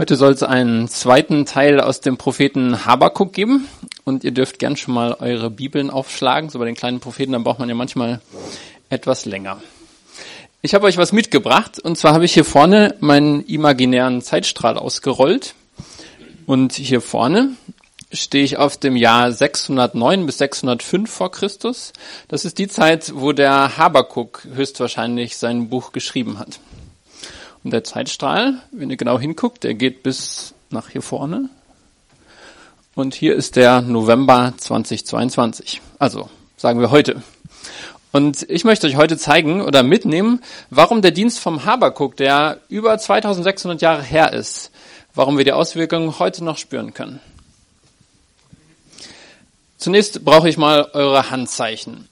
Heute soll es einen zweiten Teil aus dem Propheten Habakuk geben und ihr dürft gern schon mal eure Bibeln aufschlagen. So bei den kleinen Propheten, dann braucht man ja manchmal etwas länger. Ich habe euch was mitgebracht und zwar habe ich hier vorne meinen imaginären Zeitstrahl ausgerollt und hier vorne stehe ich auf dem Jahr 609 bis 605 vor Christus. Das ist die Zeit, wo der Habakuk höchstwahrscheinlich sein Buch geschrieben hat. Und der Zeitstrahl, wenn ihr genau hinguckt, der geht bis nach hier vorne. Und hier ist der November 2022. Also sagen wir heute. Und ich möchte euch heute zeigen oder mitnehmen, warum der Dienst vom Habakuk, der über 2600 Jahre her ist, warum wir die Auswirkungen heute noch spüren können. Zunächst brauche ich mal eure Handzeichen.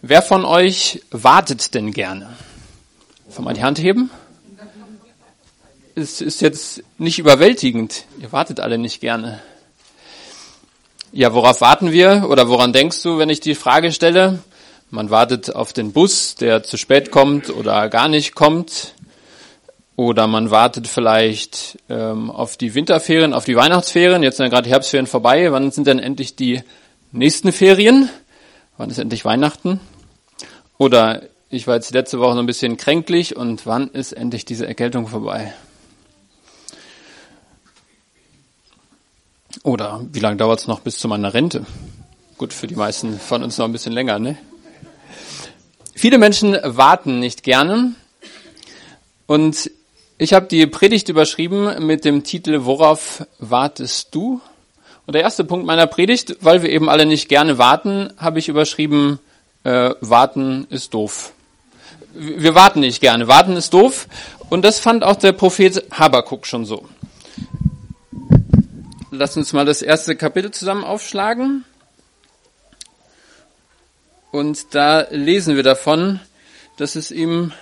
Wer von euch wartet denn gerne? Von mal die Hand heben es ist jetzt nicht überwältigend. Ihr wartet alle nicht gerne. Ja, worauf warten wir oder woran denkst du, wenn ich die Frage stelle? Man wartet auf den Bus, der zu spät kommt oder gar nicht kommt. Oder man wartet vielleicht ähm, auf die Winterferien, auf die Weihnachtsferien. Jetzt sind ja gerade Herbstferien vorbei. Wann sind denn endlich die nächsten Ferien? Wann ist endlich Weihnachten? Oder ich war jetzt letzte Woche noch ein bisschen kränklich und wann ist endlich diese Erkältung vorbei? Oder wie lange dauert es noch bis zu meiner Rente? Gut, für die meisten von uns noch ein bisschen länger, ne? Viele Menschen warten nicht gerne. Und ich habe die Predigt überschrieben mit dem Titel Worauf wartest du? Und der erste Punkt meiner Predigt, weil wir eben alle nicht gerne warten, habe ich überschrieben, äh, warten ist doof. Wir warten nicht gerne, warten ist doof. Und das fand auch der Prophet Habakuk schon so. Lass uns mal das erste Kapitel zusammen aufschlagen. Und da lesen wir davon, dass es ihm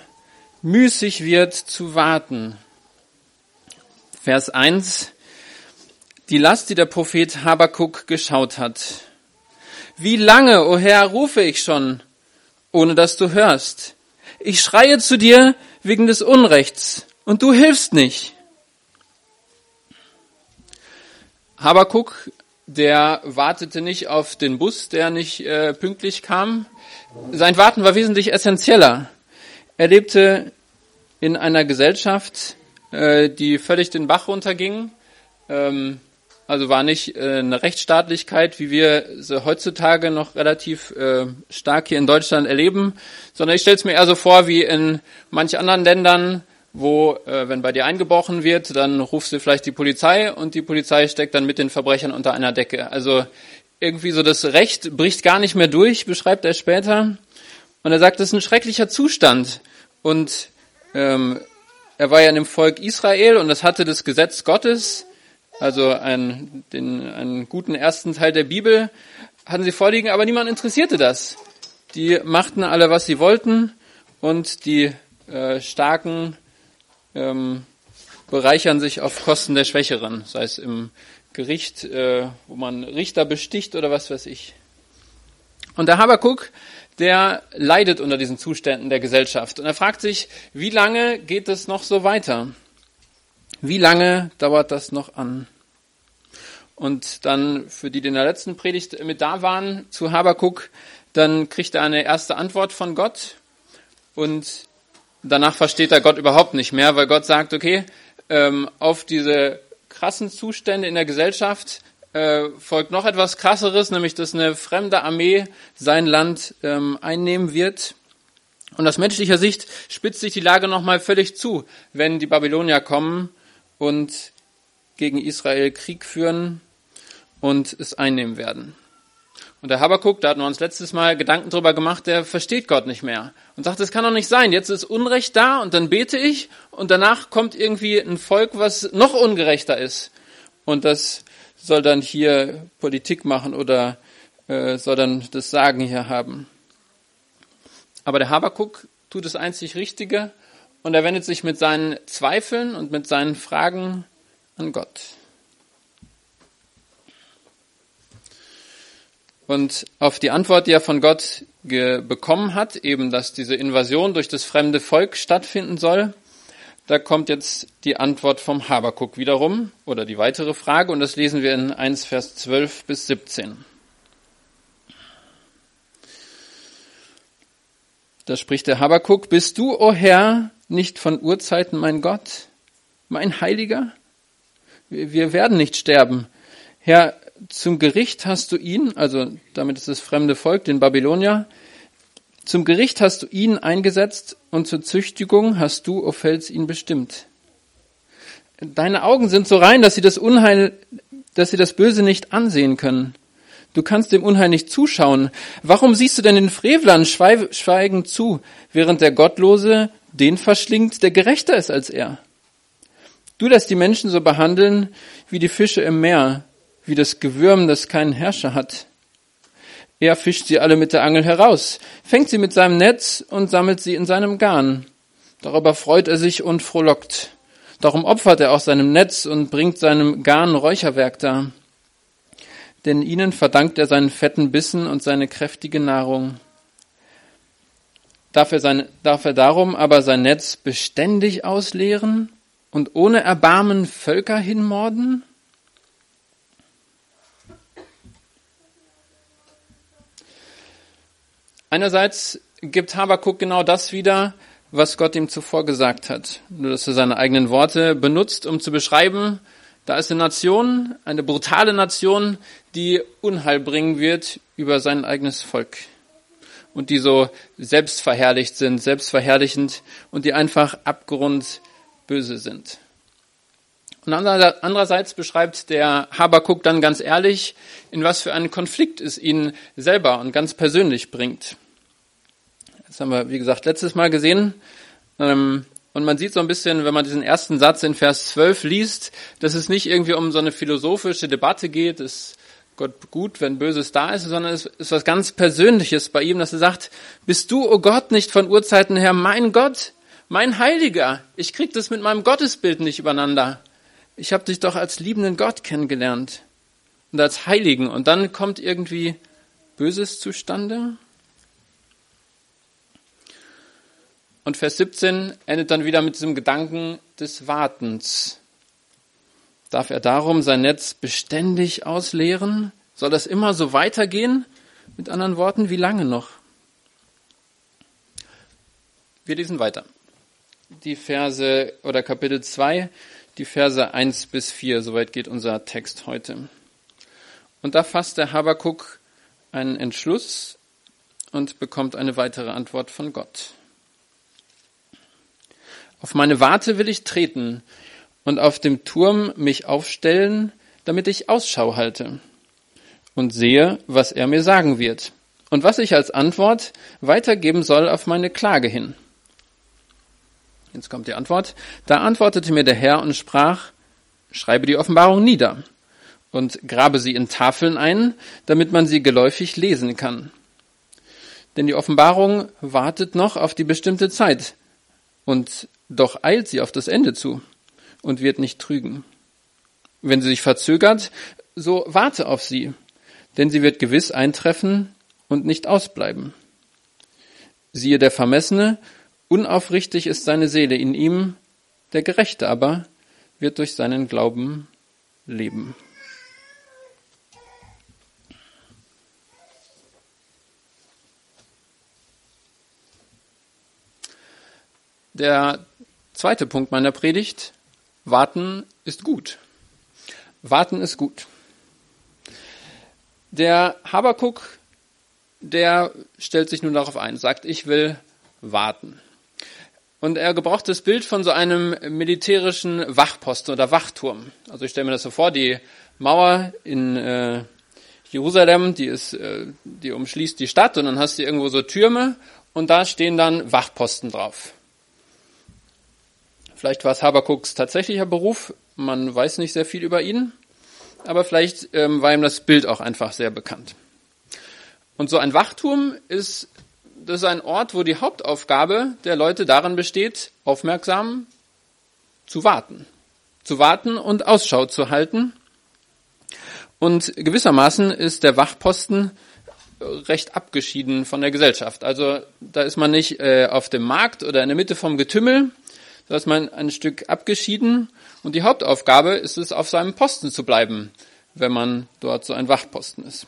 müßig wird zu warten. Vers 1. Die Last, die der Prophet Habakuk geschaut hat. Wie lange, o oh Herr, rufe ich schon, ohne dass du hörst? Ich schreie zu dir wegen des Unrechts, und du hilfst nicht. Habakuk, der wartete nicht auf den Bus, der nicht äh, pünktlich kam. Sein Warten war wesentlich essentieller. Er lebte in einer Gesellschaft, äh, die völlig den Bach runterging. Ähm, also war nicht äh, eine Rechtsstaatlichkeit, wie wir sie heutzutage noch relativ äh, stark hier in Deutschland erleben, sondern ich stelle es mir eher so vor wie in manch anderen Ländern, wo, äh, wenn bei dir eingebrochen wird, dann rufst du vielleicht die Polizei und die Polizei steckt dann mit den Verbrechern unter einer Decke. Also irgendwie so das Recht bricht gar nicht mehr durch, beschreibt er später. Und er sagt, das ist ein schrecklicher Zustand. Und ähm, er war ja in dem Volk Israel und das hatte das Gesetz Gottes, also einen, den, einen guten ersten Teil der Bibel, hatten sie vorliegen, aber niemand interessierte das. Die machten alle, was sie wollten und die äh, Starken ähm, bereichern sich auf Kosten der Schwächeren, sei es im Gericht, äh, wo man Richter besticht oder was weiß ich. Und der Habakuk, der leidet unter diesen Zuständen der Gesellschaft. Und er fragt sich, wie lange geht es noch so weiter? Wie lange dauert das noch an? Und dann, für die, die in der letzten Predigt mit da waren, zu Habakuk, dann kriegt er eine erste Antwort von Gott. Und danach versteht er Gott überhaupt nicht mehr, weil Gott sagt, okay, ähm, auf diese krassen Zustände in der Gesellschaft äh, folgt noch etwas krasseres, nämlich dass eine fremde Armee sein Land ähm, einnehmen wird. Und aus menschlicher Sicht spitzt sich die Lage nochmal völlig zu, wenn die Babylonier kommen und gegen Israel Krieg führen und es einnehmen werden. Und der Habakuk, da hatten wir uns letztes Mal Gedanken drüber gemacht, der versteht Gott nicht mehr und sagt, das kann doch nicht sein. Jetzt ist Unrecht da und dann bete ich und danach kommt irgendwie ein Volk, was noch ungerechter ist. Und das soll dann hier Politik machen oder äh, soll dann das Sagen hier haben. Aber der Habakuk tut das einzig Richtige und er wendet sich mit seinen Zweifeln und mit seinen Fragen an Gott. Und auf die Antwort, die er von Gott bekommen hat, eben dass diese Invasion durch das fremde Volk stattfinden soll, Da kommt jetzt die Antwort vom Habakuk wiederum oder die weitere Frage und das lesen wir in 1 Vers 12 bis 17. Da spricht der Habakuk, bist du, o oh Herr, nicht von Urzeiten mein Gott, mein Heiliger? Wir werden nicht sterben. Herr, zum Gericht hast du ihn, also damit ist das fremde Volk, den Babylonier, zum Gericht hast du ihn eingesetzt und zur Züchtigung hast du, o Fels, ihn bestimmt. Deine Augen sind so rein, dass sie das Unheil, dass sie das Böse nicht ansehen können. Du kannst dem Unheil nicht zuschauen. Warum siehst du denn den Frevlern schweigend zu, während der Gottlose den verschlingt, der gerechter ist als er? Du lässt die Menschen so behandeln wie die Fische im Meer, wie das Gewürm, das keinen Herrscher hat. Er fischt sie alle mit der Angel heraus, fängt sie mit seinem Netz und sammelt sie in seinem Garn. Darüber freut er sich und frohlockt. Darum opfert er auch seinem Netz und bringt seinem Garn Räucherwerk dar denn ihnen verdankt er seinen fetten Bissen und seine kräftige Nahrung. Darf er, sein, darf er darum aber sein Netz beständig ausleeren und ohne Erbarmen Völker hinmorden? Einerseits gibt Habakuk genau das wieder, was Gott ihm zuvor gesagt hat. Nur dass er seine eigenen Worte benutzt, um zu beschreiben, da ist eine Nation, eine brutale Nation, die Unheil bringen wird über sein eigenes Volk. Und die so selbstverherrlicht sind, selbstverherrlichend und die einfach abgrundböse sind. Und andererseits beschreibt der Habakuk dann ganz ehrlich, in was für einen Konflikt es ihn selber und ganz persönlich bringt. Das haben wir, wie gesagt, letztes Mal gesehen. Ähm, und man sieht so ein bisschen, wenn man diesen ersten Satz in Vers 12 liest, dass es nicht irgendwie um so eine philosophische Debatte geht, ist Gott gut, wenn Böses da ist, sondern es ist was ganz Persönliches bei ihm, dass er sagt, bist du, o oh Gott, nicht von Urzeiten her mein Gott, mein Heiliger? Ich krieg das mit meinem Gottesbild nicht übereinander. Ich habe dich doch als liebenden Gott kennengelernt und als Heiligen. Und dann kommt irgendwie Böses zustande. Und Vers 17 endet dann wieder mit diesem Gedanken des Wartens. Darf er darum sein Netz beständig ausleeren? Soll das immer so weitergehen? Mit anderen Worten, wie lange noch? Wir lesen weiter. Die Verse oder Kapitel 2, die Verse 1 bis 4, soweit geht unser Text heute. Und da fasst der Habakuk einen Entschluss und bekommt eine weitere Antwort von Gott. Auf meine Warte will ich treten und auf dem Turm mich aufstellen, damit ich Ausschau halte und sehe, was er mir sagen wird und was ich als Antwort weitergeben soll auf meine Klage hin. Jetzt kommt die Antwort. Da antwortete mir der Herr und sprach, schreibe die Offenbarung nieder und grabe sie in Tafeln ein, damit man sie geläufig lesen kann. Denn die Offenbarung wartet noch auf die bestimmte Zeit und doch eilt sie auf das Ende zu und wird nicht trügen. Wenn sie sich verzögert, so warte auf sie, denn sie wird gewiss eintreffen und nicht ausbleiben. Siehe der Vermessene, unaufrichtig ist seine Seele in ihm, der Gerechte aber wird durch seinen Glauben leben. Der Zweiter Punkt meiner Predigt. Warten ist gut. Warten ist gut. Der Habakuk, der stellt sich nun darauf ein, sagt, ich will warten. Und er gebraucht das Bild von so einem militärischen Wachposten oder Wachturm. Also ich stelle mir das so vor, die Mauer in äh, Jerusalem, die ist, äh, die umschließt die Stadt und dann hast du irgendwo so Türme und da stehen dann Wachposten drauf. Vielleicht war es Habakuks tatsächlicher Beruf, man weiß nicht sehr viel über ihn, aber vielleicht ähm, war ihm das Bild auch einfach sehr bekannt. Und so ein Wachturm ist, das ist ein Ort, wo die Hauptaufgabe der Leute darin besteht, aufmerksam zu warten. Zu warten und Ausschau zu halten. Und gewissermaßen ist der Wachposten recht abgeschieden von der Gesellschaft. Also da ist man nicht äh, auf dem Markt oder in der Mitte vom Getümmel, da ist man ein Stück abgeschieden und die Hauptaufgabe ist es, auf seinem Posten zu bleiben, wenn man dort so ein Wachposten ist.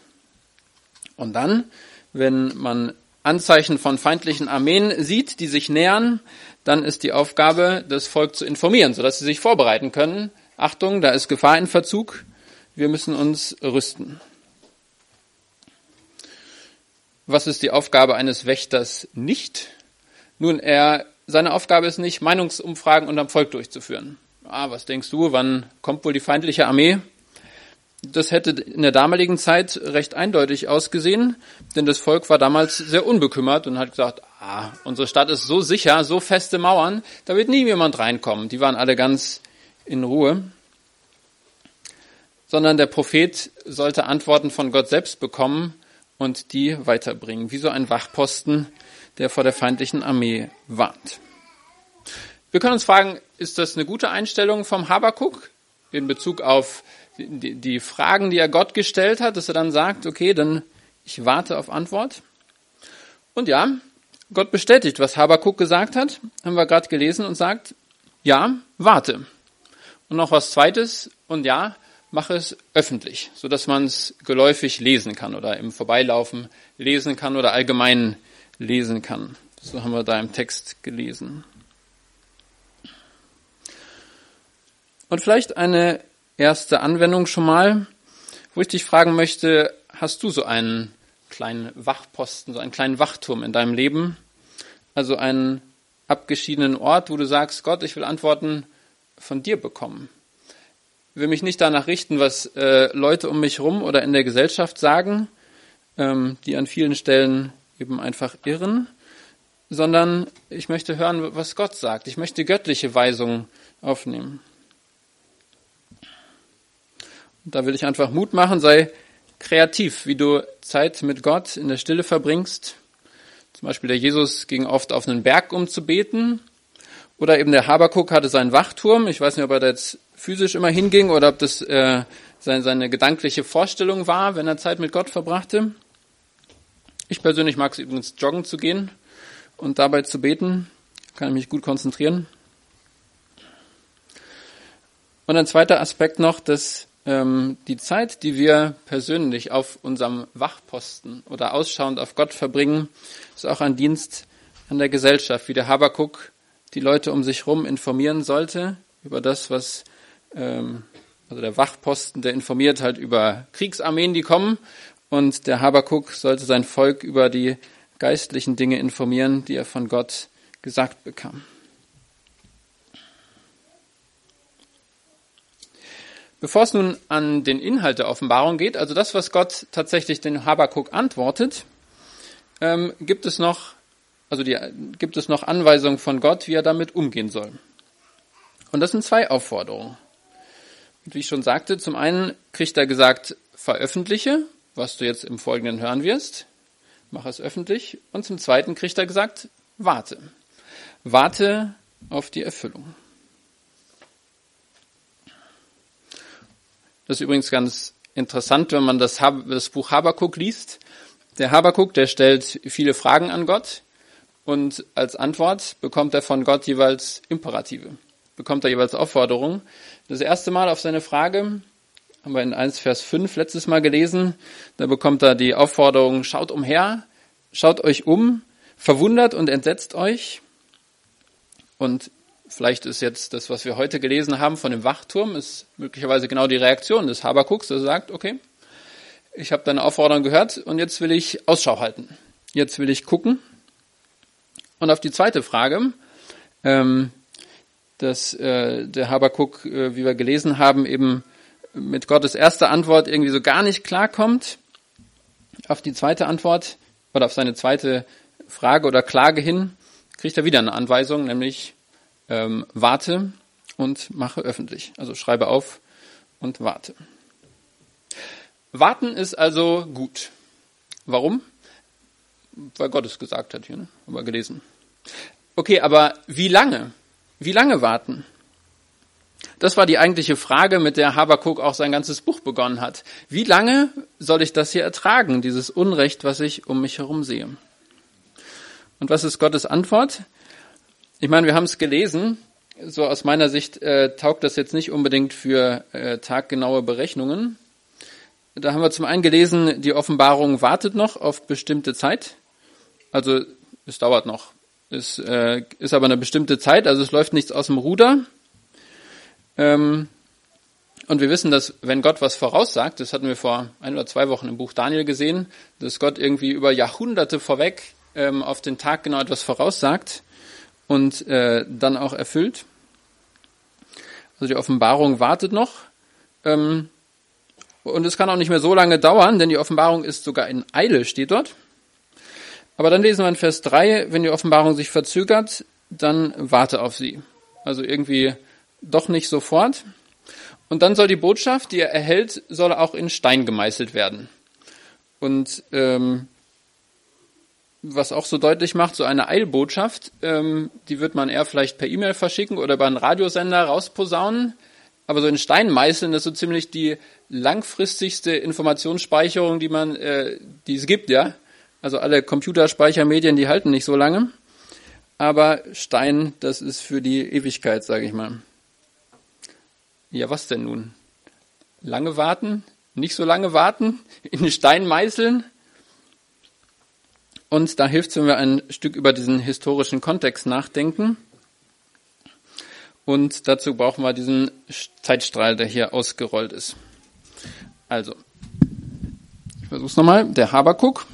Und dann, wenn man Anzeichen von feindlichen Armeen sieht, die sich nähern, dann ist die Aufgabe, das Volk zu informieren, sodass sie sich vorbereiten können. Achtung, da ist Gefahr in Verzug. Wir müssen uns rüsten. Was ist die Aufgabe eines Wächters nicht? Nun, er, seine Aufgabe ist nicht, Meinungsumfragen unterm Volk durchzuführen. Ah, was denkst du, wann kommt wohl die feindliche Armee? Das hätte in der damaligen Zeit recht eindeutig ausgesehen, denn das Volk war damals sehr unbekümmert und hat gesagt, ah, unsere Stadt ist so sicher, so feste Mauern, da wird nie jemand reinkommen. Die waren alle ganz in Ruhe. Sondern der Prophet sollte Antworten von Gott selbst bekommen und die weiterbringen, wie so ein Wachposten, der vor der feindlichen Armee warnt. Wir können uns fragen, ist das eine gute Einstellung vom Habakuk in Bezug auf die, die Fragen, die er Gott gestellt hat, dass er dann sagt, okay, dann ich warte auf Antwort. Und ja, Gott bestätigt, was Habakuk gesagt hat, haben wir gerade gelesen und sagt, ja, warte. Und noch was zweites, und ja, mache es öffentlich, so dass man es geläufig lesen kann oder im Vorbeilaufen lesen kann oder allgemein lesen kann. So haben wir da im Text gelesen. Und vielleicht eine erste Anwendung schon mal, wo ich dich fragen möchte, hast du so einen kleinen Wachposten, so einen kleinen Wachturm in deinem Leben? Also einen abgeschiedenen Ort, wo du sagst, Gott, ich will Antworten von dir bekommen. Ich will mich nicht danach richten, was äh, Leute um mich herum oder in der Gesellschaft sagen, ähm, die an vielen Stellen eben einfach irren, sondern ich möchte hören, was Gott sagt. Ich möchte göttliche Weisungen aufnehmen. Da will ich einfach Mut machen, sei kreativ, wie du Zeit mit Gott in der Stille verbringst. Zum Beispiel der Jesus ging oft auf einen Berg, um zu beten. Oder eben der Habakuk hatte seinen Wachturm. Ich weiß nicht, ob er da jetzt physisch immer hinging oder ob das äh, seine, seine gedankliche Vorstellung war, wenn er Zeit mit Gott verbrachte. Ich persönlich mag es übrigens, joggen zu gehen und dabei zu beten. Kann ich mich gut konzentrieren. Und ein zweiter Aspekt noch, dass die Zeit, die wir persönlich auf unserem Wachposten oder ausschauend auf Gott verbringen, ist auch ein Dienst an der Gesellschaft, wie der Habakuk die Leute um sich herum informieren sollte über das, was ähm, also der Wachposten, der informiert halt über Kriegsarmeen, die kommen, und der Habakuk sollte sein Volk über die geistlichen Dinge informieren, die er von Gott gesagt bekam. Bevor es nun an den Inhalt der Offenbarung geht, also das, was Gott tatsächlich den Habakuk antwortet, ähm, gibt es noch, also die, gibt es noch Anweisungen von Gott, wie er damit umgehen soll. Und das sind zwei Aufforderungen. Und wie ich schon sagte, zum einen kriegt er gesagt, veröffentliche, was du jetzt im Folgenden hören wirst, mach es öffentlich. Und zum zweiten kriegt er gesagt, warte. Warte auf die Erfüllung. Das ist übrigens ganz interessant, wenn man das, das Buch Habakuk liest. Der Habakuk, der stellt viele Fragen an Gott und als Antwort bekommt er von Gott jeweils Imperative, bekommt er jeweils Aufforderungen. Das erste Mal auf seine Frage haben wir in 1 Vers 5 letztes Mal gelesen, da bekommt er die Aufforderung, schaut umher, schaut euch um, verwundert und entsetzt euch. Und Vielleicht ist jetzt das, was wir heute gelesen haben von dem Wachturm, ist möglicherweise genau die Reaktion des Habakuks, der sagt, okay, ich habe deine Aufforderung gehört und jetzt will ich Ausschau halten. Jetzt will ich gucken. Und auf die zweite Frage, ähm, dass äh, der Habakuk, äh, wie wir gelesen haben, eben mit Gottes erster Antwort irgendwie so gar nicht klarkommt, auf die zweite Antwort oder auf seine zweite Frage oder Klage hin, kriegt er wieder eine Anweisung, nämlich ähm, warte und mache öffentlich. Also schreibe auf und warte. Warten ist also gut. Warum? Weil Gott es gesagt hat hier, ne? haben wir gelesen. Okay, aber wie lange? Wie lange warten? Das war die eigentliche Frage, mit der Habakuk auch sein ganzes Buch begonnen hat. Wie lange soll ich das hier ertragen, dieses Unrecht, was ich um mich herum sehe? Und was ist Gottes Antwort? Ich meine, wir haben es gelesen, so aus meiner Sicht äh, taugt das jetzt nicht unbedingt für äh, taggenaue Berechnungen. Da haben wir zum einen gelesen, die Offenbarung wartet noch auf bestimmte Zeit. Also es dauert noch. Es äh, ist aber eine bestimmte Zeit, also es läuft nichts aus dem Ruder. Ähm, und wir wissen, dass wenn Gott was voraussagt, das hatten wir vor ein oder zwei Wochen im Buch Daniel gesehen, dass Gott irgendwie über Jahrhunderte vorweg ähm, auf den Tag genau etwas voraussagt und äh, dann auch erfüllt. Also die Offenbarung wartet noch. Ähm, und es kann auch nicht mehr so lange dauern, denn die Offenbarung ist sogar in Eile, steht dort. Aber dann lesen wir in Vers 3, wenn die Offenbarung sich verzögert, dann warte auf sie. Also irgendwie doch nicht sofort. Und dann soll die Botschaft, die er erhält, soll auch in Stein gemeißelt werden. Und ähm, was auch so deutlich macht, so eine Eilbotschaft, ähm, die wird man eher vielleicht per E-Mail verschicken oder über einen Radiosender rausposaunen. Aber so in Stein meißeln ist so ziemlich die langfristigste Informationsspeicherung, die man, äh, die es gibt, ja. Also alle Computerspeichermedien, die halten nicht so lange. Aber Stein, das ist für die Ewigkeit, sage ich mal. Ja, was denn nun? Lange warten? Nicht so lange warten? In den Stein meißeln? Und da hilft es, wenn wir ein Stück über diesen historischen Kontext nachdenken. Und dazu brauchen wir diesen Zeitstrahl, der hier ausgerollt ist. Also, ich versuche es nochmal. Der Habakuk,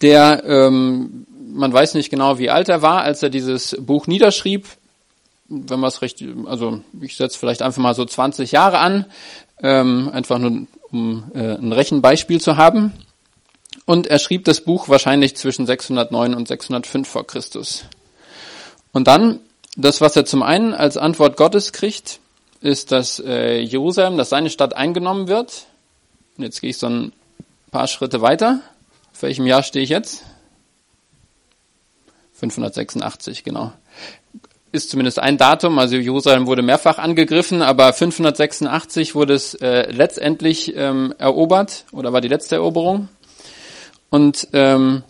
der, ähm, man weiß nicht genau, wie alt er war, als er dieses Buch niederschrieb wenn man es recht, also ich setze vielleicht einfach mal so 20 Jahre an, ähm, einfach nur um äh, ein Rechenbeispiel zu haben. Und er schrieb das Buch wahrscheinlich zwischen 609 und 605 vor Christus. Und dann, das, was er zum einen als Antwort Gottes kriegt, ist, dass äh, Jerusalem, dass seine Stadt eingenommen wird. Und jetzt gehe ich so ein paar Schritte weiter. Auf welchem Jahr stehe ich jetzt? 586, genau ist zumindest ein Datum, also Jerusalem wurde mehrfach angegriffen, aber 586 wurde es äh, letztendlich ähm, erobert oder war die letzte Eroberung. Und ähm,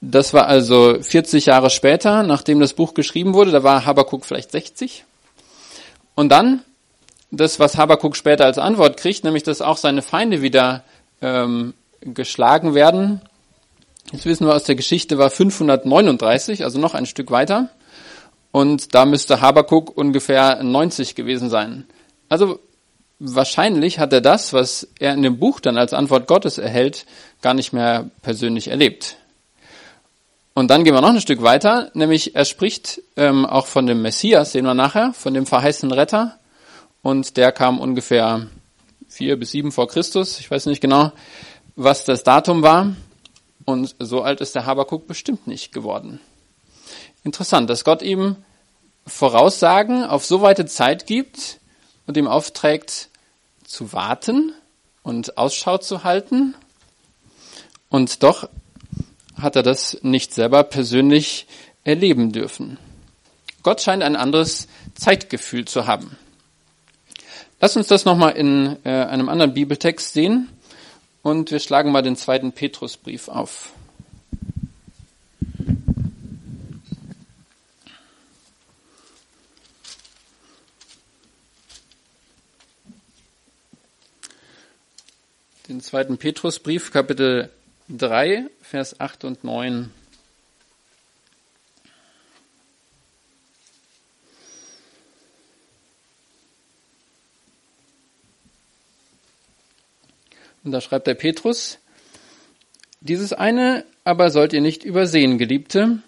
das war also 40 Jahre später, nachdem das Buch geschrieben wurde, da war Habakuk vielleicht 60. Und dann das, was Habakuk später als Antwort kriegt, nämlich dass auch seine Feinde wieder ähm, geschlagen werden. Jetzt wissen wir aus der Geschichte, war 539, also noch ein Stück weiter. Und da müsste Habakuk ungefähr 90 gewesen sein. Also wahrscheinlich hat er das, was er in dem Buch dann als Antwort Gottes erhält, gar nicht mehr persönlich erlebt. Und dann gehen wir noch ein Stück weiter, nämlich er spricht ähm, auch von dem Messias, sehen wir nachher, von dem verheißenen Retter. Und der kam ungefähr vier bis sieben vor Christus. Ich weiß nicht genau, was das Datum war. Und so alt ist der Habakuk bestimmt nicht geworden. Interessant, dass Gott ihm Voraussagen auf so weite Zeit gibt und ihm aufträgt zu warten und Ausschau zu halten. Und doch hat er das nicht selber persönlich erleben dürfen. Gott scheint ein anderes Zeitgefühl zu haben. Lass uns das nochmal in äh, einem anderen Bibeltext sehen und wir schlagen mal den zweiten Petrusbrief auf. den zweiten Petrusbrief, Kapitel 3, Vers 8 und 9. Und da schreibt der Petrus, dieses eine aber sollt ihr nicht übersehen, Geliebte,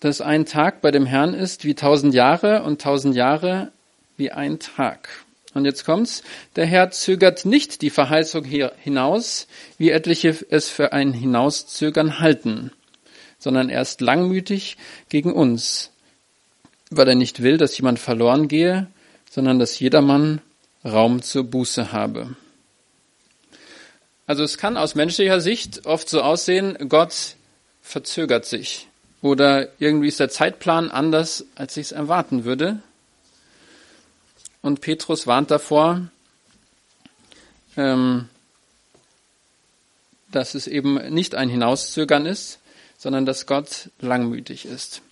dass ein Tag bei dem Herrn ist wie tausend Jahre und tausend Jahre wie ein Tag. Und jetzt kommt's. Der Herr zögert nicht die Verheißung hinaus, wie etliche es für ein Hinauszögern halten, sondern er ist langmütig gegen uns, weil er nicht will, dass jemand verloren gehe, sondern dass jedermann Raum zur Buße habe. Also es kann aus menschlicher Sicht oft so aussehen, Gott verzögert sich oder irgendwie ist der Zeitplan anders, als ich es erwarten würde. Und Petrus warnt davor, ähm, dass es eben nicht ein Hinauszögern ist, sondern dass Gott langmütig ist.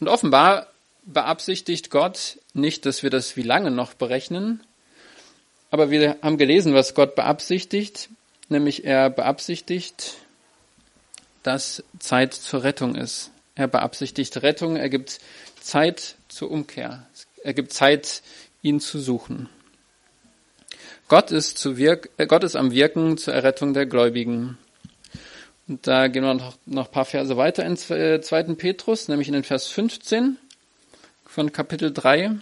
Und offenbar beabsichtigt Gott nicht, dass wir das wie lange noch berechnen, aber wir haben gelesen, was Gott beabsichtigt, nämlich er beabsichtigt, dass Zeit zur Rettung ist. Er beabsichtigt Rettung, er gibt Zeit zur Umkehr, er gibt Zeit, ihn zu suchen. Gott ist, zu wirk äh, Gott ist am Wirken zur Errettung der Gläubigen. Und da gehen wir noch, noch ein paar Verse weiter in 2. Äh, Petrus, nämlich in den Vers 15 von Kapitel 3.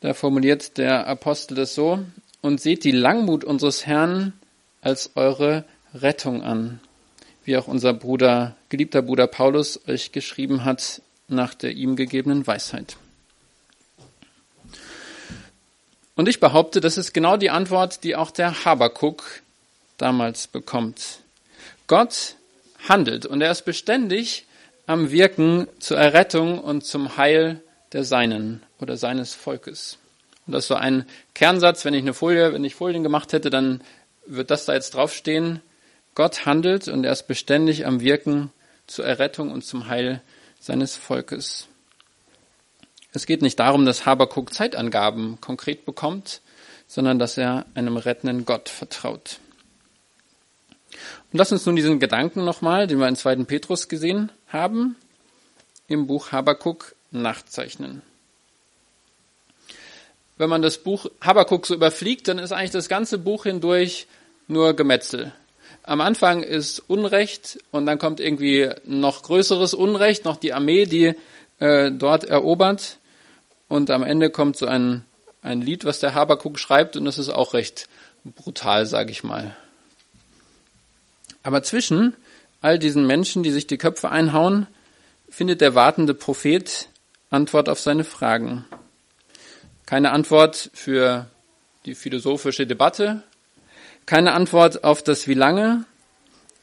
Da formuliert der Apostel das so, und seht die Langmut unseres Herrn als eure Rettung an, wie auch unser Bruder, geliebter Bruder Paulus euch geschrieben hat nach der ihm gegebenen Weisheit. Und ich behaupte, das ist genau die Antwort, die auch der Habakuk damals bekommt. Gott handelt und er ist beständig am Wirken zur Errettung und zum Heil der Seinen oder seines Volkes. Und das so ein Kernsatz, wenn ich eine Folie, wenn ich Folien gemacht hätte, dann wird das da jetzt draufstehen. Gott handelt und er ist beständig am Wirken zur Errettung und zum Heil seines Volkes. Es geht nicht darum, dass Habakuk Zeitangaben konkret bekommt, sondern dass er einem rettenden Gott vertraut. Und lass uns nun diesen Gedanken nochmal, den wir in 2. Petrus gesehen haben, im Buch Habakuk nachzeichnen. Wenn man das Buch Habakuk so überfliegt, dann ist eigentlich das ganze Buch hindurch nur Gemetzel. Am Anfang ist Unrecht und dann kommt irgendwie noch größeres Unrecht, noch die Armee, die äh, dort erobert. Und am Ende kommt so ein, ein Lied, was der Habakuk schreibt und das ist auch recht brutal, sage ich mal. Aber zwischen all diesen Menschen, die sich die Köpfe einhauen, findet der wartende Prophet Antwort auf seine Fragen. Keine Antwort für die philosophische Debatte, keine Antwort auf das Wie lange,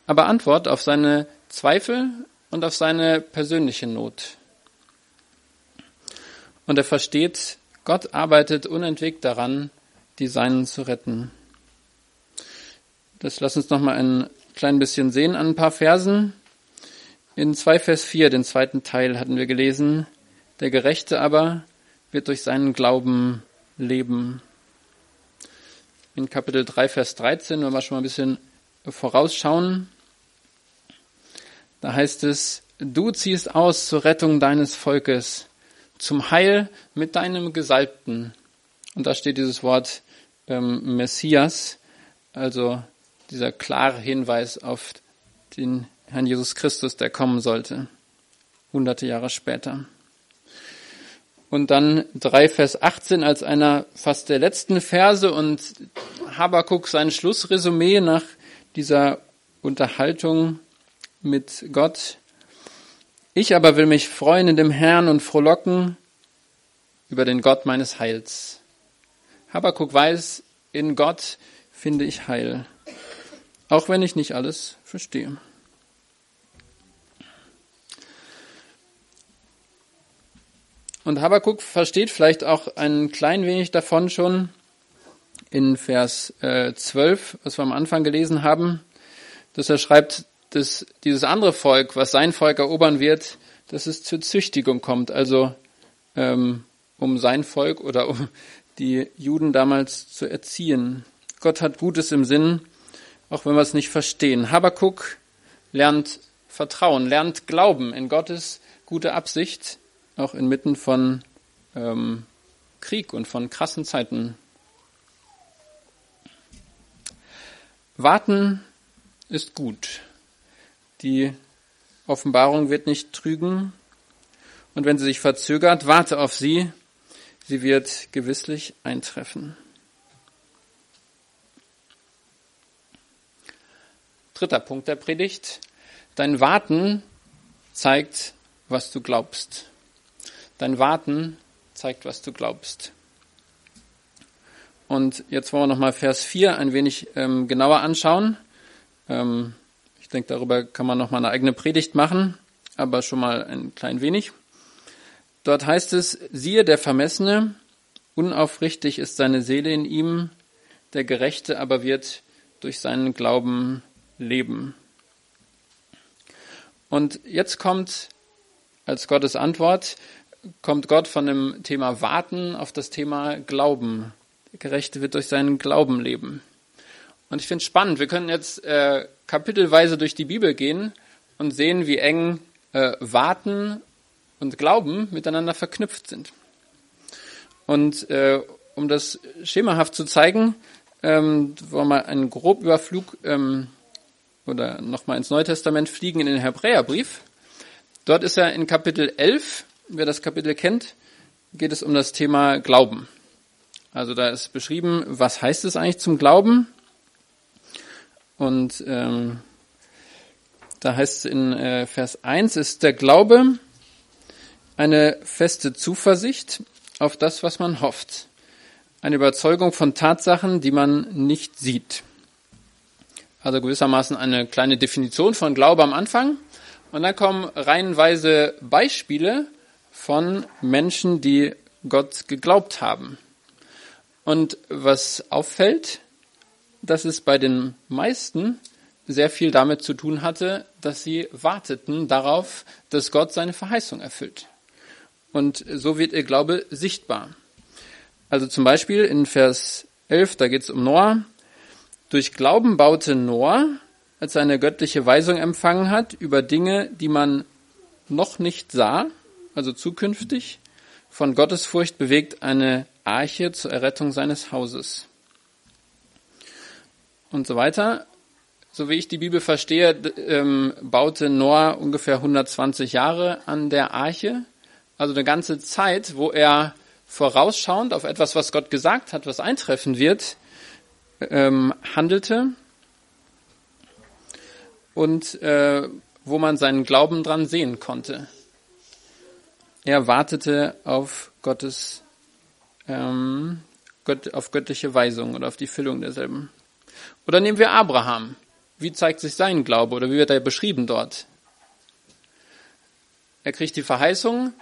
aber Antwort auf seine Zweifel und auf seine persönliche Not. Und er versteht, Gott arbeitet unentwegt daran, die Seinen zu retten. Das lass uns noch mal ein klein bisschen sehen an ein paar Versen. In 2 Vers 4, den zweiten Teil, hatten wir gelesen, der Gerechte aber wird durch seinen Glauben leben. In Kapitel 3, Vers 13, wenn wir schon mal ein bisschen vorausschauen, da heißt es, du ziehst aus zur Rettung deines Volkes, zum Heil mit deinem Gesalbten. Und da steht dieses Wort ähm, Messias, also dieser klare Hinweis auf den Herrn Jesus Christus, der kommen sollte, hunderte Jahre später. Und dann 3 Vers 18 als einer fast der letzten Verse und Habakuk sein Schlussresümee nach dieser Unterhaltung mit Gott. Ich aber will mich freuen in dem Herrn und frohlocken über den Gott meines Heils. Habakuk weiß, in Gott finde ich Heil, auch wenn ich nicht alles verstehe. Und Habakuk versteht vielleicht auch ein klein wenig davon schon in Vers äh, 12, was wir am Anfang gelesen haben, dass er schreibt, dass dieses andere Volk, was sein Volk erobern wird, dass es zur Züchtigung kommt, also ähm, um sein Volk oder um die Juden damals zu erziehen. Gott hat Gutes im Sinn, auch wenn wir es nicht verstehen. Habakuk lernt Vertrauen, lernt Glauben in Gottes gute Absicht auch inmitten von ähm, Krieg und von krassen Zeiten. Warten ist gut. Die Offenbarung wird nicht trügen. Und wenn sie sich verzögert, warte auf sie. Sie wird gewisslich eintreffen. Dritter Punkt der Predigt. Dein Warten zeigt, was du glaubst. Dein Warten zeigt, was du glaubst. Und jetzt wollen wir nochmal Vers 4 ein wenig ähm, genauer anschauen. Ähm, ich denke, darüber kann man nochmal eine eigene Predigt machen, aber schon mal ein klein wenig. Dort heißt es, siehe der Vermessene, unaufrichtig ist seine Seele in ihm, der Gerechte aber wird durch seinen Glauben leben. Und jetzt kommt als Gottes Antwort, kommt Gott von dem Thema Warten auf das Thema Glauben. Der Gerechte wird durch seinen Glauben leben. Und ich finde es spannend. Wir können jetzt äh, kapitelweise durch die Bibel gehen und sehen, wie eng äh, Warten und Glauben miteinander verknüpft sind. Und äh, um das schemahaft zu zeigen, ähm, wollen wir einen Grobüberflug ähm, oder nochmal ins Neue Testament fliegen in den Hebräerbrief. Dort ist er in Kapitel 11, wer das Kapitel kennt, geht es um das Thema Glauben. Also da ist beschrieben, was heißt es eigentlich zum Glauben? Und ähm, da heißt es in äh, Vers 1, ist der Glaube eine feste Zuversicht auf das, was man hofft. Eine Überzeugung von Tatsachen, die man nicht sieht. Also gewissermaßen eine kleine Definition von Glaube am Anfang. Und dann kommen reihenweise Beispiele von Menschen, die Gott geglaubt haben. Und was auffällt, dass es bei den meisten sehr viel damit zu tun hatte, dass sie warteten darauf, dass Gott seine Verheißung erfüllt. Und so wird ihr Glaube sichtbar. Also zum Beispiel in Vers 11, da geht es um Noah. Durch Glauben baute Noah, als er eine göttliche Weisung empfangen hat, über Dinge, die man noch nicht sah, also zukünftig, von Gottesfurcht bewegt eine Arche zur Errettung seines Hauses. Und so weiter. So wie ich die Bibel verstehe, ähm, baute Noah ungefähr 120 Jahre an der Arche also eine ganze Zeit, wo er vorausschauend auf etwas, was Gott gesagt hat, was eintreffen wird, ähm, handelte und äh, wo man seinen Glauben dran sehen konnte. Er wartete auf Gottes, ähm, Gott, auf göttliche Weisung oder auf die Füllung derselben. Oder nehmen wir Abraham. Wie zeigt sich sein Glaube oder wie wird er beschrieben dort? Er kriegt die Verheißung,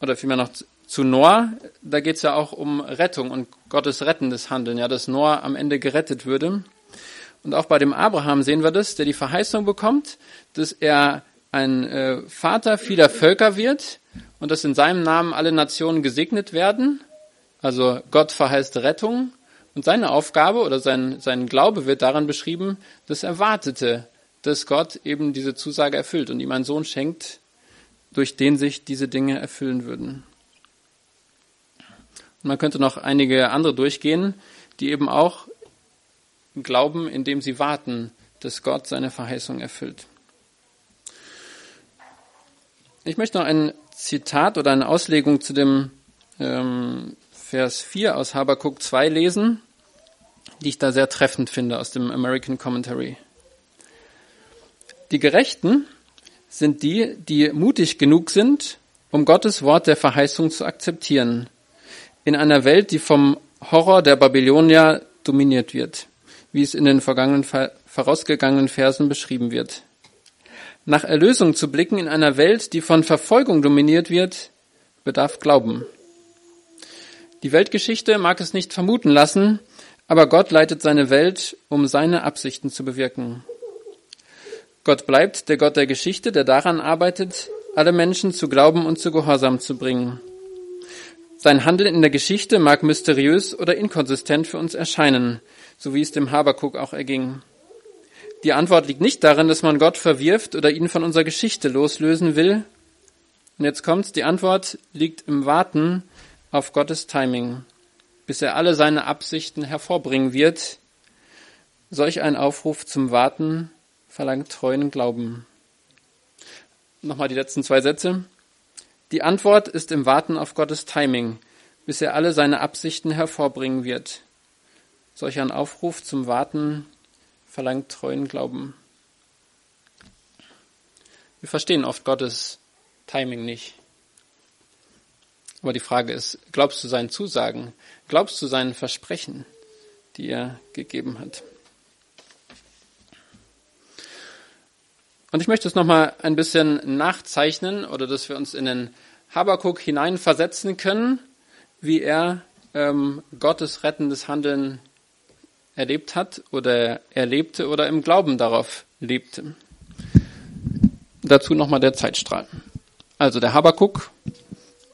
oder vielmehr noch zu Noah, da geht es ja auch um Rettung und Gottes rettendes Handeln, ja, dass Noah am Ende gerettet würde. Und auch bei dem Abraham sehen wir das, der die Verheißung bekommt, dass er ein äh, Vater vieler Völker wird und dass in seinem Namen alle Nationen gesegnet werden. Also Gott verheißt Rettung und seine Aufgabe oder sein, sein Glaube wird daran beschrieben, dass er wartete, dass Gott eben diese Zusage erfüllt und ihm einen Sohn schenkt, durch den sich diese Dinge erfüllen würden. Und man könnte noch einige andere durchgehen, die eben auch glauben, indem sie warten, dass Gott seine Verheißung erfüllt. Ich möchte noch ein Zitat oder eine Auslegung zu dem ähm, Vers 4 aus Habakuk 2 lesen, die ich da sehr treffend finde aus dem American Commentary. Die Gerechten sind die, die mutig genug sind, um Gottes Wort der Verheißung zu akzeptieren. In einer Welt, die vom Horror der Babylonier dominiert wird, wie es in den vergangenen, vorausgegangenen Versen beschrieben wird. Nach Erlösung zu blicken in einer Welt, die von Verfolgung dominiert wird, bedarf Glauben. Die Weltgeschichte mag es nicht vermuten lassen, aber Gott leitet seine Welt, um seine Absichten zu bewirken. Gott bleibt der Gott der Geschichte, der daran arbeitet, alle Menschen zu Glauben und zu Gehorsam zu bringen. Sein Handeln in der Geschichte mag mysteriös oder inkonsistent für uns erscheinen, so wie es dem Habakuk auch erging. Die Antwort liegt nicht darin, dass man Gott verwirft oder ihn von unserer Geschichte loslösen will. Und jetzt kommt's, die Antwort liegt im Warten auf Gottes Timing, bis er alle seine Absichten hervorbringen wird. Solch ein Aufruf zum Warten verlangt treuen Glauben. Nochmal die letzten zwei Sätze. Die Antwort ist im Warten auf Gottes Timing, bis er alle seine Absichten hervorbringen wird. Solch ein Aufruf zum Warten verlangt treuen Glauben. Wir verstehen oft Gottes Timing nicht. Aber die Frage ist, glaubst du seinen Zusagen? Glaubst du seinen Versprechen, die er gegeben hat? Und ich möchte es nochmal ein bisschen nachzeichnen oder dass wir uns in den Habakuk hineinversetzen können, wie er ähm, Gottes rettendes Handeln erlebt hat oder erlebte oder im Glauben darauf lebte. Dazu nochmal der Zeitstrahl. Also der Habakuk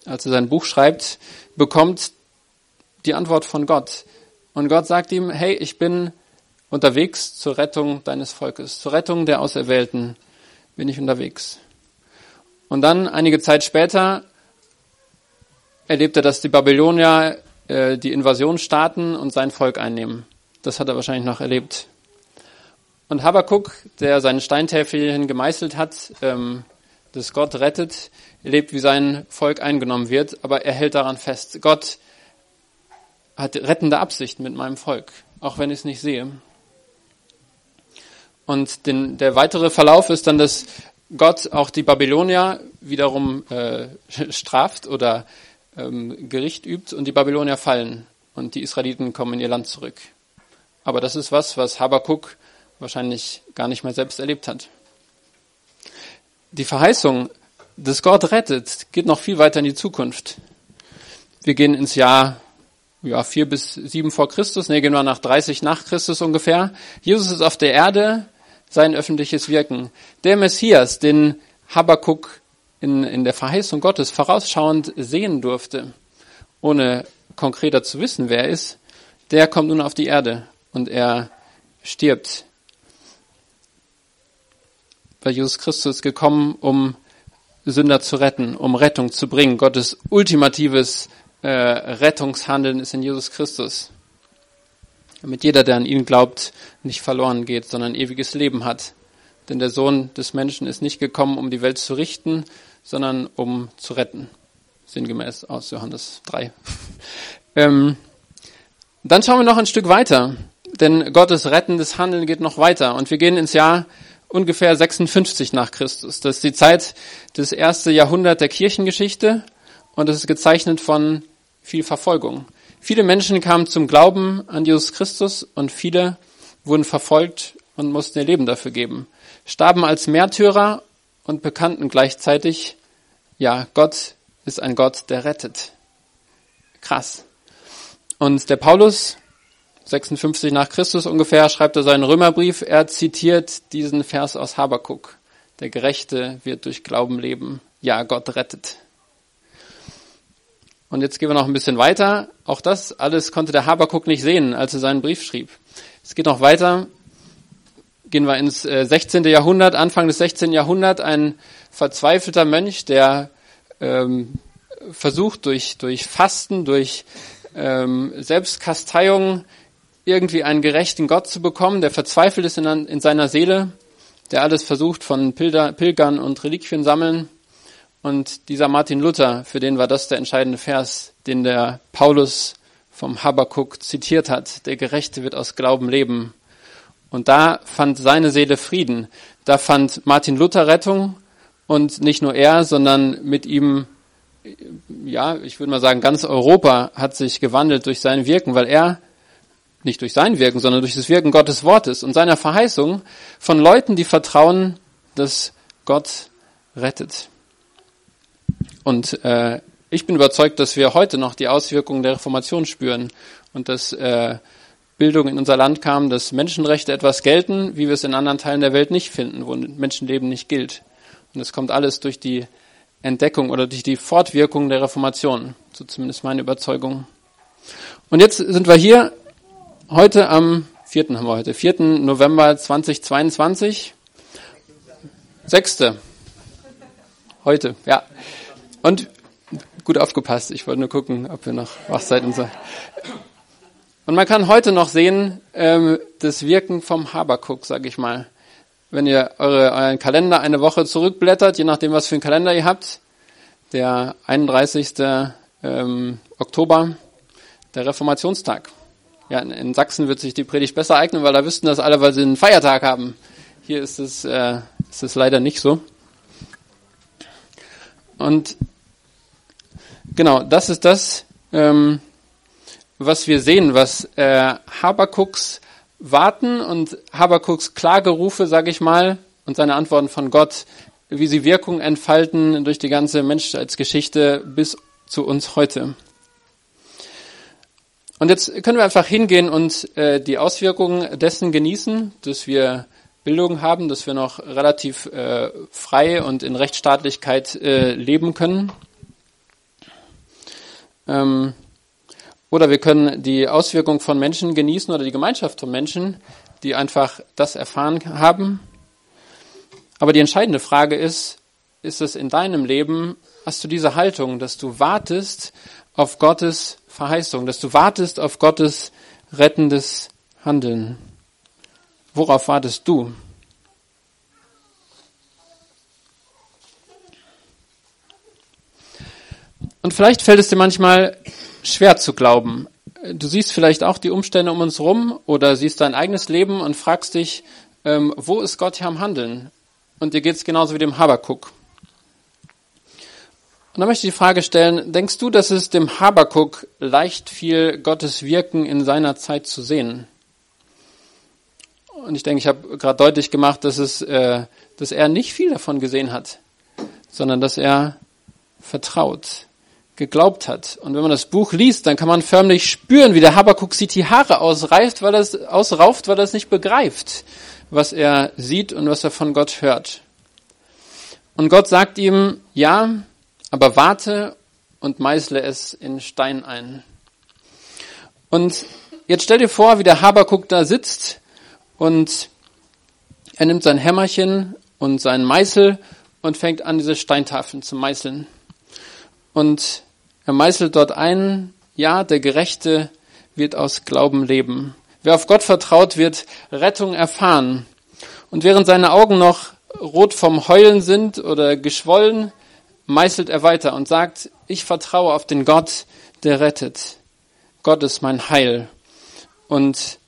als er sein Buch schreibt, bekommt die Antwort von Gott. Und Gott sagt ihm, hey, ich bin unterwegs zur Rettung deines Volkes, zur Rettung der Auserwählten bin ich unterwegs. Und dann, einige Zeit später, erlebt er, dass die Babylonier äh, die Invasion starten und sein Volk einnehmen. Das hat er wahrscheinlich noch erlebt. Und Habakkuk, der seinen Steintäfelchen gemeißelt hat, ähm, dass Gott rettet, erlebt, wie sein Volk eingenommen wird, aber er hält daran fest. Gott hat rettende Absichten mit meinem Volk, auch wenn ich es nicht sehe. Und den, der weitere Verlauf ist dann, dass Gott auch die Babylonier wiederum äh, straft oder ähm, Gericht übt und die Babylonier fallen und die Israeliten kommen in ihr Land zurück. Aber das ist was, was Habakkuk wahrscheinlich gar nicht mehr selbst erlebt hat. Die Verheißung, dass Gott rettet, geht noch viel weiter in die Zukunft. Wir gehen ins Jahr ja, vier bis sieben vor Christus, nee, gehen wir nach 30 nach Christus ungefähr. Jesus ist auf der Erde, sein öffentliches Wirken. Der Messias, den Habakkuk in, in der Verheißung Gottes vorausschauend sehen durfte, ohne konkreter zu wissen, wer er ist, der kommt nun auf die Erde und er stirbt. Weil Jesus Christus gekommen, um Sünder zu retten, um Rettung zu bringen. Gottes ultimatives äh, Rettungshandeln ist in Jesus Christus damit jeder, der an ihn glaubt, nicht verloren geht, sondern ewiges Leben hat. Denn der Sohn des Menschen ist nicht gekommen, um die Welt zu richten, sondern um zu retten. Sinngemäß aus Johannes 3. ähm, dann schauen wir noch ein Stück weiter, denn Gottes rettendes Handeln geht noch weiter und wir gehen ins Jahr ungefähr 56 nach Christus. Das ist die Zeit des ersten Jahrhundert der Kirchengeschichte und es ist gezeichnet von viel Verfolgung. Viele Menschen kamen zum Glauben an Jesus Christus und viele wurden verfolgt und mussten ihr Leben dafür geben, starben als Märtyrer und bekannten gleichzeitig, ja, Gott ist ein Gott, der rettet. Krass. Und der Paulus, 56 nach Christus ungefähr, schreibt er seinen Römerbrief, er zitiert diesen Vers aus Habakuk. Der Gerechte wird durch Glauben leben. Ja, Gott rettet. Und jetzt gehen wir noch ein bisschen weiter. Auch das alles konnte der Habakuk nicht sehen, als er seinen Brief schrieb. Es geht noch weiter. Gehen wir ins 16. Äh, Jahrhundert, Anfang des 16. Jahrhunderts, ein verzweifelter Mönch, der ähm, versucht durch, durch Fasten, durch ähm, Selbstkasteiung irgendwie einen gerechten Gott zu bekommen, der verzweifelt ist in, in seiner Seele, der alles versucht von Pilger, Pilgern und Reliquien sammeln und dieser Martin Luther, für den war das der entscheidende Vers, den der Paulus vom Habakkuk zitiert hat. Der Gerechte wird aus Glauben leben. Und da fand seine Seele Frieden. Da fand Martin Luther Rettung und nicht nur er, sondern mit ihm, ja, ich würde mal sagen, ganz Europa hat sich gewandelt durch sein Wirken, weil er nicht durch sein Wirken, sondern durch das Wirken Gottes Wortes und seiner Verheißung von Leuten, die vertrauen, dass Gott rettet. Und äh, ich bin überzeugt, dass wir heute noch die Auswirkungen der Reformation spüren und dass äh, Bildung in unser Land kam, dass Menschenrechte etwas gelten, wie wir es in anderen Teilen der Welt nicht finden, wo Menschenleben nicht gilt. Und es kommt alles durch die Entdeckung oder durch die Fortwirkung der Reformation. So zumindest meine Überzeugung. Und jetzt sind wir hier heute am 4. haben wir heute, 4. November 2022. Sechste. Heute, ja. Und gut aufgepasst, ich wollte nur gucken, ob wir noch wach seid und so. Und man kann heute noch sehen, ähm, das Wirken vom Habakuk, sag ich mal. Wenn ihr eure, euren Kalender eine Woche zurückblättert, je nachdem, was für einen Kalender ihr habt, der 31. Ähm, Oktober, der Reformationstag. Ja, in, in, Sachsen wird sich die Predigt besser eignen, weil da wüssten das alle, weil sie einen Feiertag haben. Hier ist es, äh, ist es leider nicht so. Und Genau, das ist das, ähm, was wir sehen, was äh, Habakuks Warten und Habakuks Klagerufe, sage ich mal, und seine Antworten von Gott, wie sie Wirkung entfalten durch die ganze Menschheitsgeschichte bis zu uns heute. Und jetzt können wir einfach hingehen und äh, die Auswirkungen dessen genießen, dass wir Bildung haben, dass wir noch relativ äh, frei und in Rechtsstaatlichkeit äh, leben können. Ähm, oder wir können die Auswirkung von Menschen genießen oder die Gemeinschaft von Menschen, die einfach das erfahren haben. Aber die entscheidende Frage ist, ist es in deinem Leben, hast du diese Haltung, dass du wartest auf Gottes Verheißung, dass du wartest auf Gottes rettendes Handeln? Worauf wartest du? Und vielleicht fällt es dir manchmal schwer zu glauben. Du siehst vielleicht auch die Umstände um uns rum oder siehst dein eigenes Leben und fragst dich, ähm, wo ist Gott hier am Handeln? Und dir geht es genauso wie dem Habakuk. Und da möchte ich die Frage stellen, denkst du, dass es dem Habakuk leicht fiel, Gottes Wirken in seiner Zeit zu sehen? Und ich denke, ich habe gerade deutlich gemacht, dass, es, äh, dass er nicht viel davon gesehen hat, sondern dass er vertraut, geglaubt hat. Und wenn man das Buch liest, dann kann man förmlich spüren, wie der Habakuk sich die Haare ausreift, weil es ausrauft, weil er es nicht begreift, was er sieht und was er von Gott hört. Und Gott sagt ihm, ja, aber warte und meißle es in Stein ein. Und jetzt stell dir vor, wie der Habakuk da sitzt und er nimmt sein Hämmerchen und seinen Meißel und fängt an, diese Steintafeln zu meißeln. Und er meißelt dort ein, ja, der Gerechte wird aus Glauben leben. Wer auf Gott vertraut, wird Rettung erfahren. Und während seine Augen noch rot vom Heulen sind oder geschwollen, meißelt er weiter und sagt, ich vertraue auf den Gott, der rettet. Gott ist mein Heil. Und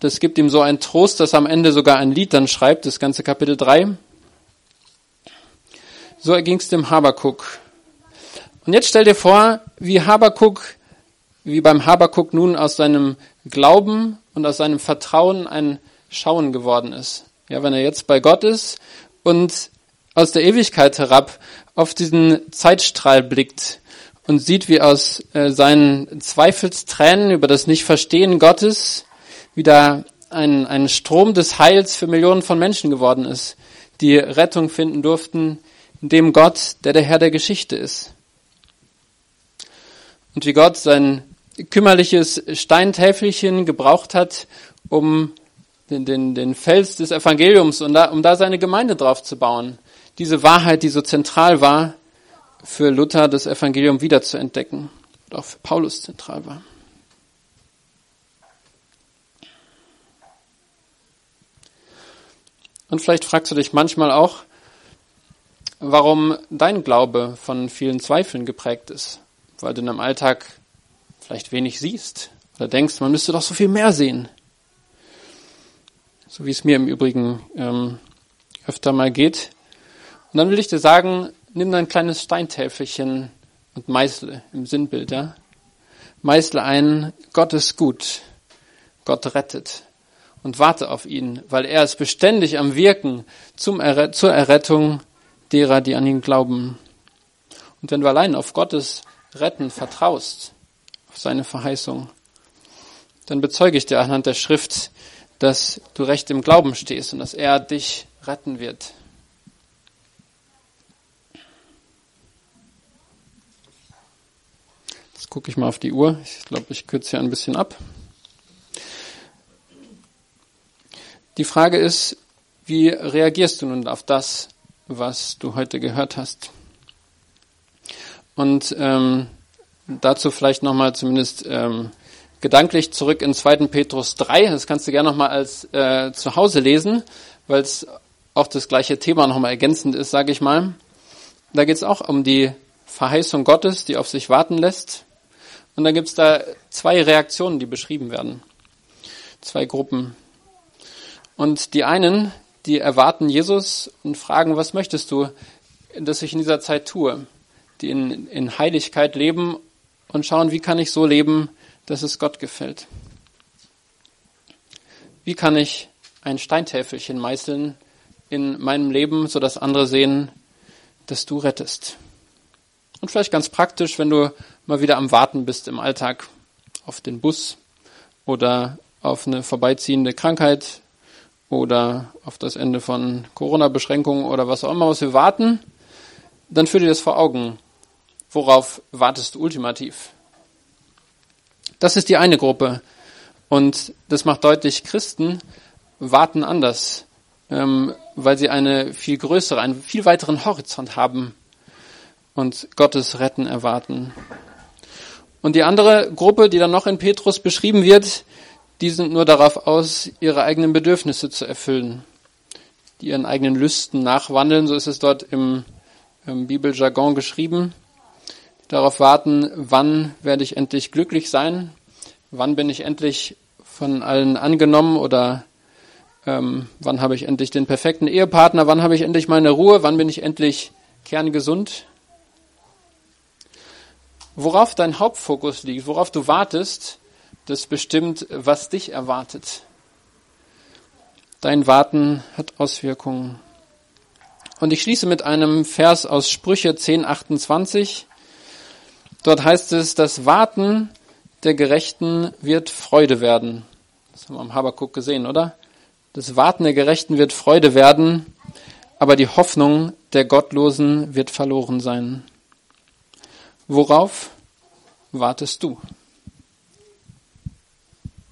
das gibt ihm so einen Trost, dass er am Ende sogar ein Lied dann schreibt, das ganze Kapitel 3. So erging es dem Habakuk. Und jetzt stell dir vor, wie Habakuk, wie beim Habakuk nun aus seinem Glauben und aus seinem Vertrauen ein Schauen geworden ist. Ja, wenn er jetzt bei Gott ist und aus der Ewigkeit herab auf diesen Zeitstrahl blickt und sieht, wie aus äh, seinen Zweifelstränen über das Nichtverstehen Gottes wieder ein, ein Strom des Heils für Millionen von Menschen geworden ist, die Rettung finden durften, in dem Gott, der der Herr der Geschichte ist. Und wie Gott sein kümmerliches Steintäfelchen gebraucht hat, um den, den, den Fels des Evangeliums und da, um da seine Gemeinde drauf zu bauen. Diese Wahrheit, die so zentral war, für Luther das Evangelium wiederzuentdecken und auch für Paulus zentral war. Und vielleicht fragst du dich manchmal auch, warum dein Glaube von vielen Zweifeln geprägt ist, weil du in deinem Alltag vielleicht wenig siehst oder denkst, man müsste doch so viel mehr sehen. So wie es mir im Übrigen ähm, öfter mal geht. Und dann will ich dir sagen, nimm dein kleines Steintäfelchen und meißle im Sinnbild, ja. Meißle ein, Gott ist gut, Gott rettet und warte auf ihn, weil er ist beständig am Wirken zum Erre zur Errettung derer, die an ihn glauben. Und wenn du allein auf Gottes Retten vertraust, auf seine Verheißung, dann bezeuge ich dir anhand der Schrift, dass du recht im Glauben stehst und dass er dich retten wird. Jetzt gucke ich mal auf die Uhr. Ich glaube, ich kürze hier ein bisschen ab. Die Frage ist, wie reagierst du nun auf das, was du heute gehört hast? Und ähm, dazu vielleicht nochmal zumindest ähm, gedanklich zurück in 2. Petrus 3. Das kannst du gerne nochmal als äh, zu Hause lesen, weil es auch das gleiche Thema nochmal ergänzend ist, sage ich mal. Da geht es auch um die Verheißung Gottes, die auf sich warten lässt. Und dann gibt es da zwei Reaktionen, die beschrieben werden. Zwei Gruppen. Und die einen, die erwarten Jesus und fragen, was möchtest du, dass ich in dieser Zeit tue? Die in, in Heiligkeit leben und schauen, wie kann ich so leben, dass es Gott gefällt? Wie kann ich ein Steintäfelchen meißeln in meinem Leben, sodass andere sehen, dass du rettest? Und vielleicht ganz praktisch, wenn du mal wieder am Warten bist im Alltag auf den Bus oder auf eine vorbeiziehende Krankheit oder auf das Ende von Corona-Beschränkungen oder was auch immer, was wir warten, dann führ dir das vor Augen. Worauf wartest du ultimativ? Das ist die eine Gruppe. Und das macht deutlich, Christen warten anders, ähm, weil sie eine viel größere, einen viel weiteren Horizont haben und Gottes Retten erwarten. Und die andere Gruppe, die dann noch in Petrus beschrieben wird, die sind nur darauf aus, ihre eigenen Bedürfnisse zu erfüllen, die ihren eigenen Lüsten nachwandeln, so ist es dort im, im Bibeljargon geschrieben, darauf warten, wann werde ich endlich glücklich sein, wann bin ich endlich von allen angenommen oder ähm, wann habe ich endlich den perfekten Ehepartner, wann habe ich endlich meine Ruhe, wann bin ich endlich kerngesund. Worauf dein Hauptfokus liegt, worauf du wartest, das bestimmt, was dich erwartet. Dein Warten hat Auswirkungen. Und ich schließe mit einem Vers aus Sprüche 10, 28. Dort heißt es, das Warten der Gerechten wird Freude werden. Das haben wir am Habakuk gesehen, oder? Das Warten der Gerechten wird Freude werden, aber die Hoffnung der Gottlosen wird verloren sein. Worauf wartest du?